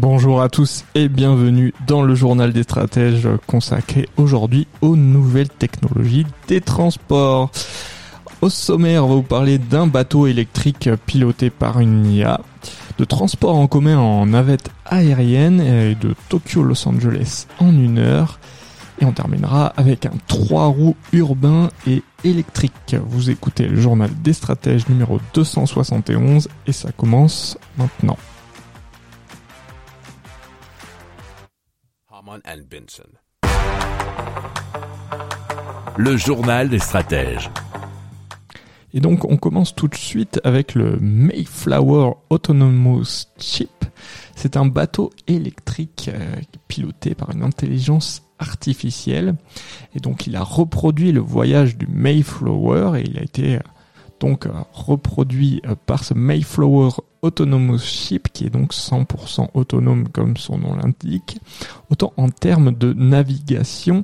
Bonjour à tous et bienvenue dans le journal des stratèges consacré aujourd'hui aux nouvelles technologies des transports. Au sommaire, on va vous parler d'un bateau électrique piloté par une IA, de transport en commun en navette aérienne et de Tokyo Los Angeles en une heure. Et on terminera avec un 3 roues urbain et électrique. Vous écoutez le journal des stratèges numéro 271 et ça commence maintenant. Le journal des stratèges. Et donc on commence tout de suite avec le Mayflower Autonomous Chip. C'est un bateau électrique euh, piloté par une intelligence artificielle. Et donc il a reproduit le voyage du Mayflower et il a été euh, donc euh, reproduit par ce Mayflower Autonomous Ship qui est donc 100% autonome comme son nom l'indique, autant en termes de navigation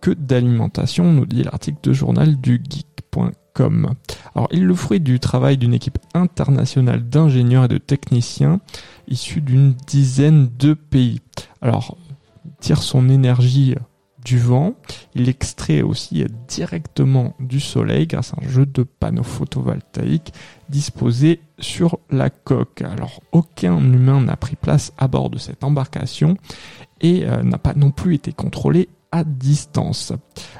que d'alimentation, nous dit l'article de journal du geek.com. Alors, il est le fruit du travail d'une équipe internationale d'ingénieurs et de techniciens issus d'une dizaine de pays. Alors, tire son énergie du vent, il extrait aussi directement du soleil grâce à un jeu de panneaux photovoltaïques disposés sur la coque. Alors, aucun humain n'a pris place à bord de cette embarcation et euh, n'a pas non plus été contrôlé à distance.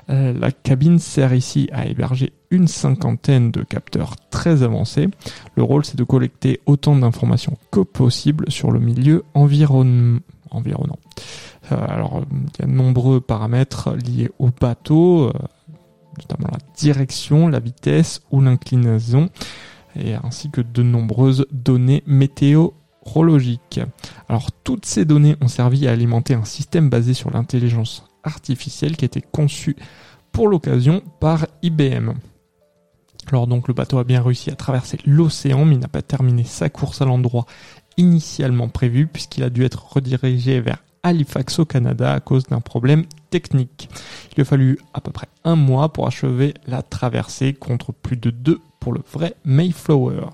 Euh, la cabine sert ici à héberger une cinquantaine de capteurs très avancés. Le rôle c'est de collecter autant d'informations que possible sur le milieu environ- environnant. Euh, alors il y a de nombreux paramètres liés au bateau, euh, notamment la direction, la vitesse ou l'inclinaison, et ainsi que de nombreuses données météorologiques. Alors toutes ces données ont servi à alimenter un système basé sur l'intelligence artificielle qui a été conçu pour l'occasion par IBM. Alors donc le bateau a bien réussi à traverser l'océan mais il n'a pas terminé sa course à l'endroit initialement prévu puisqu'il a dû être redirigé vers Halifax au Canada à cause d'un problème technique. Il a fallu à peu près un mois pour achever la traversée contre plus de deux pour le vrai Mayflower.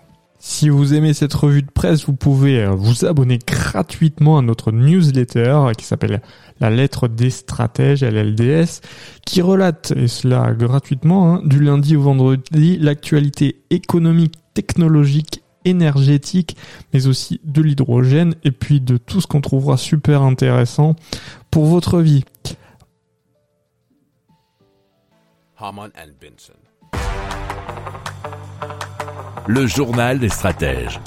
Si vous aimez cette revue de presse, vous pouvez euh, vous abonner gratuitement à notre newsletter qui s'appelle La lettre des stratèges, LLDS, qui relate, et cela gratuitement, hein, du lundi au vendredi, l'actualité économique, technologique, énergétique, mais aussi de l'hydrogène, et puis de tout ce qu'on trouvera super intéressant pour votre vie. Le journal des stratèges.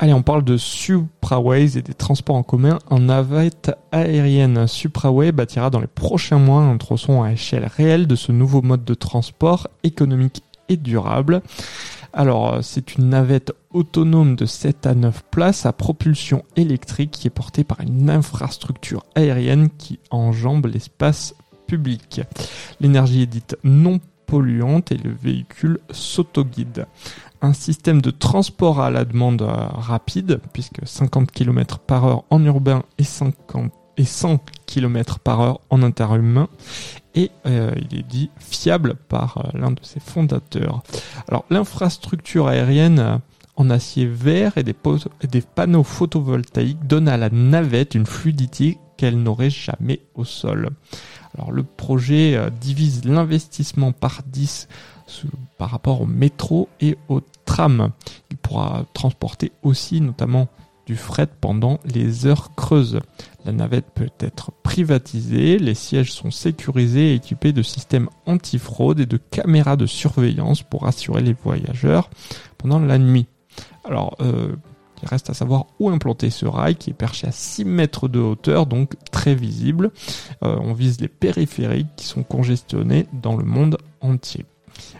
Allez, on parle de Supraways et des transports en commun en navette aérienne. Supraway bâtira dans les prochains mois un tronçon à échelle réelle de ce nouveau mode de transport économique et durable. Alors, euh, c'est une navette autonome de 7 à 9 places à propulsion électrique qui est portée par une infrastructure aérienne qui enjambe l'espace public. L'énergie est dite non polluante et le véhicule s'autoguide. Un système de transport à la demande euh, rapide, puisque 50 km par heure en urbain et 50 et 100 km par heure en interhumain. Et euh, il est dit fiable par euh, l'un de ses fondateurs. Alors l'infrastructure aérienne en acier vert et des, et des panneaux photovoltaïques donne à la navette une fluidité qu'elle n'aurait jamais au sol. Alors le projet euh, divise l'investissement par 10 sous- par rapport au métro et au tram. Il pourra transporter aussi notamment du fret pendant les heures creuses. La navette peut être privatisée, les sièges sont sécurisés et équipés de systèmes antifraude et de caméras de surveillance pour assurer les voyageurs pendant la nuit. Alors, euh, il reste à savoir où implanter ce rail qui est perché à 6 mètres de hauteur, donc très visible. Euh, on vise les périphériques qui sont congestionnés dans le monde entier.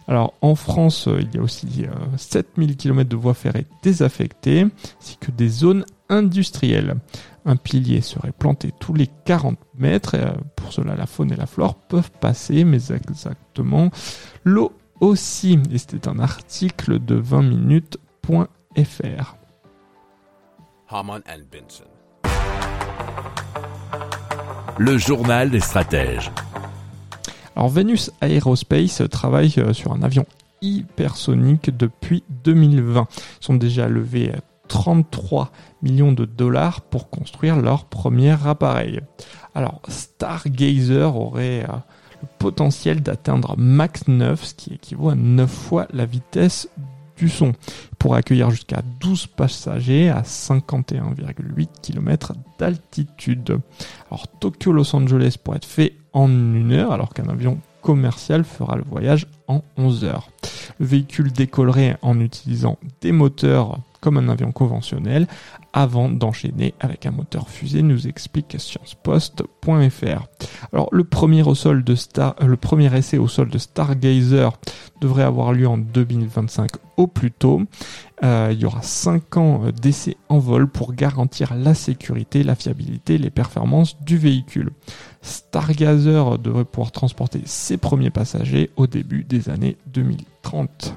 Alors en France, euh, il y a aussi euh, 7000 km de voies ferrées désaffectées, ainsi que des zones industrielles. Un pilier serait planté tous les 40 mètres, euh, pour cela la faune et la flore peuvent passer, mais exactement l'eau aussi. Et c'était un article de 20 minutes.fr. Le journal des stratèges. Alors Venus Aerospace travaille euh, sur un avion hypersonique depuis 2020. Ils sont déjà levés 33 millions de dollars pour construire leur premier appareil. Alors Stargazer aurait euh, le potentiel d'atteindre Mach 9, ce qui équivaut à 9 fois la vitesse pour accueillir jusqu'à 12 passagers à 51,8 km d'altitude. Alors Tokyo-Los Angeles pourrait être fait en une heure, alors qu'un avion commercial fera le voyage en 11 heures. Le véhicule décollerait en utilisant des moteurs comme un avion conventionnel avant d'enchaîner avec un moteur fusée, nous explique sciencepost.fr. Alors le premier au sol de Star, euh, le premier essai au sol de Stargazer devrait avoir lieu en 2025 au plus tôt. Euh, il y aura 5 ans d'essai en vol pour garantir la sécurité, la fiabilité, les performances du véhicule. Stargazer devrait pouvoir transporter ses premiers passagers au début des années 2030.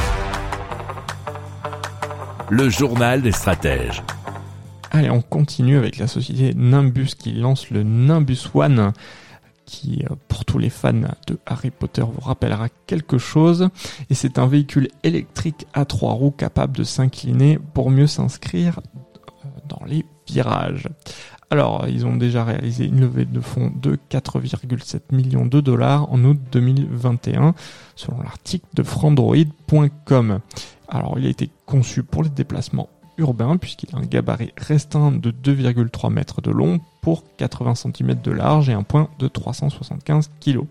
Le journal des stratèges. Allez, on continue avec la société Nimbus qui lance le Nimbus One, qui, euh, pour tous les fans de Harry Potter, vous rappellera quelque chose. Et c'est un véhicule électrique à trois roues capable de s'incliner pour mieux s'inscrire euh, dans les virages. Alors, ils ont déjà réalisé une levée de fonds de 4,7 millions de dollars en août 2021, selon l'article de frandroid.com. Alors, il a été conçu pour les déplacements urbains, puisqu'il a un gabarit restreint de 2,3 mètres de long pour 80 cm de large et un point de 375 kg.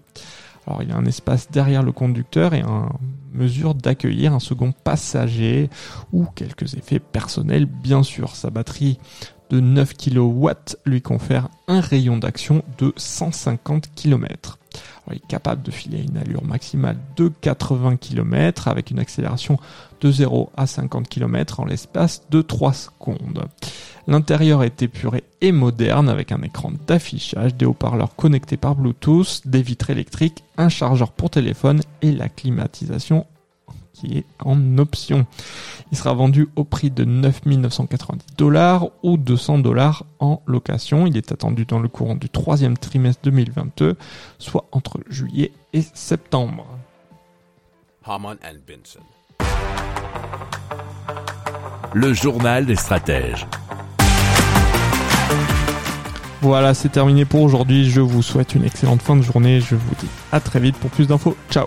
Alors, il a un espace derrière le conducteur et en mesure d'accueillir un second passager ou quelques effets personnels, bien sûr. Sa batterie de 9 kW lui confère un rayon d'action de 150 km. Est capable de filer une allure maximale de 80 km avec une accélération de 0 à 50 km en l'espace de 3 secondes. L'intérieur est épuré et moderne avec un écran d'affichage, des haut-parleurs connectés par Bluetooth, des vitres électriques, un chargeur pour téléphone et la climatisation qui est en option. Il sera vendu au prix de 9 990 dollars ou 200 dollars en location. Il est attendu dans le courant du troisième trimestre 2022, soit entre juillet et septembre. And Benson. Le journal des stratèges. Voilà, c'est terminé pour aujourd'hui. Je vous souhaite une excellente fin de journée. Je vous dis à très vite pour plus d'infos. Ciao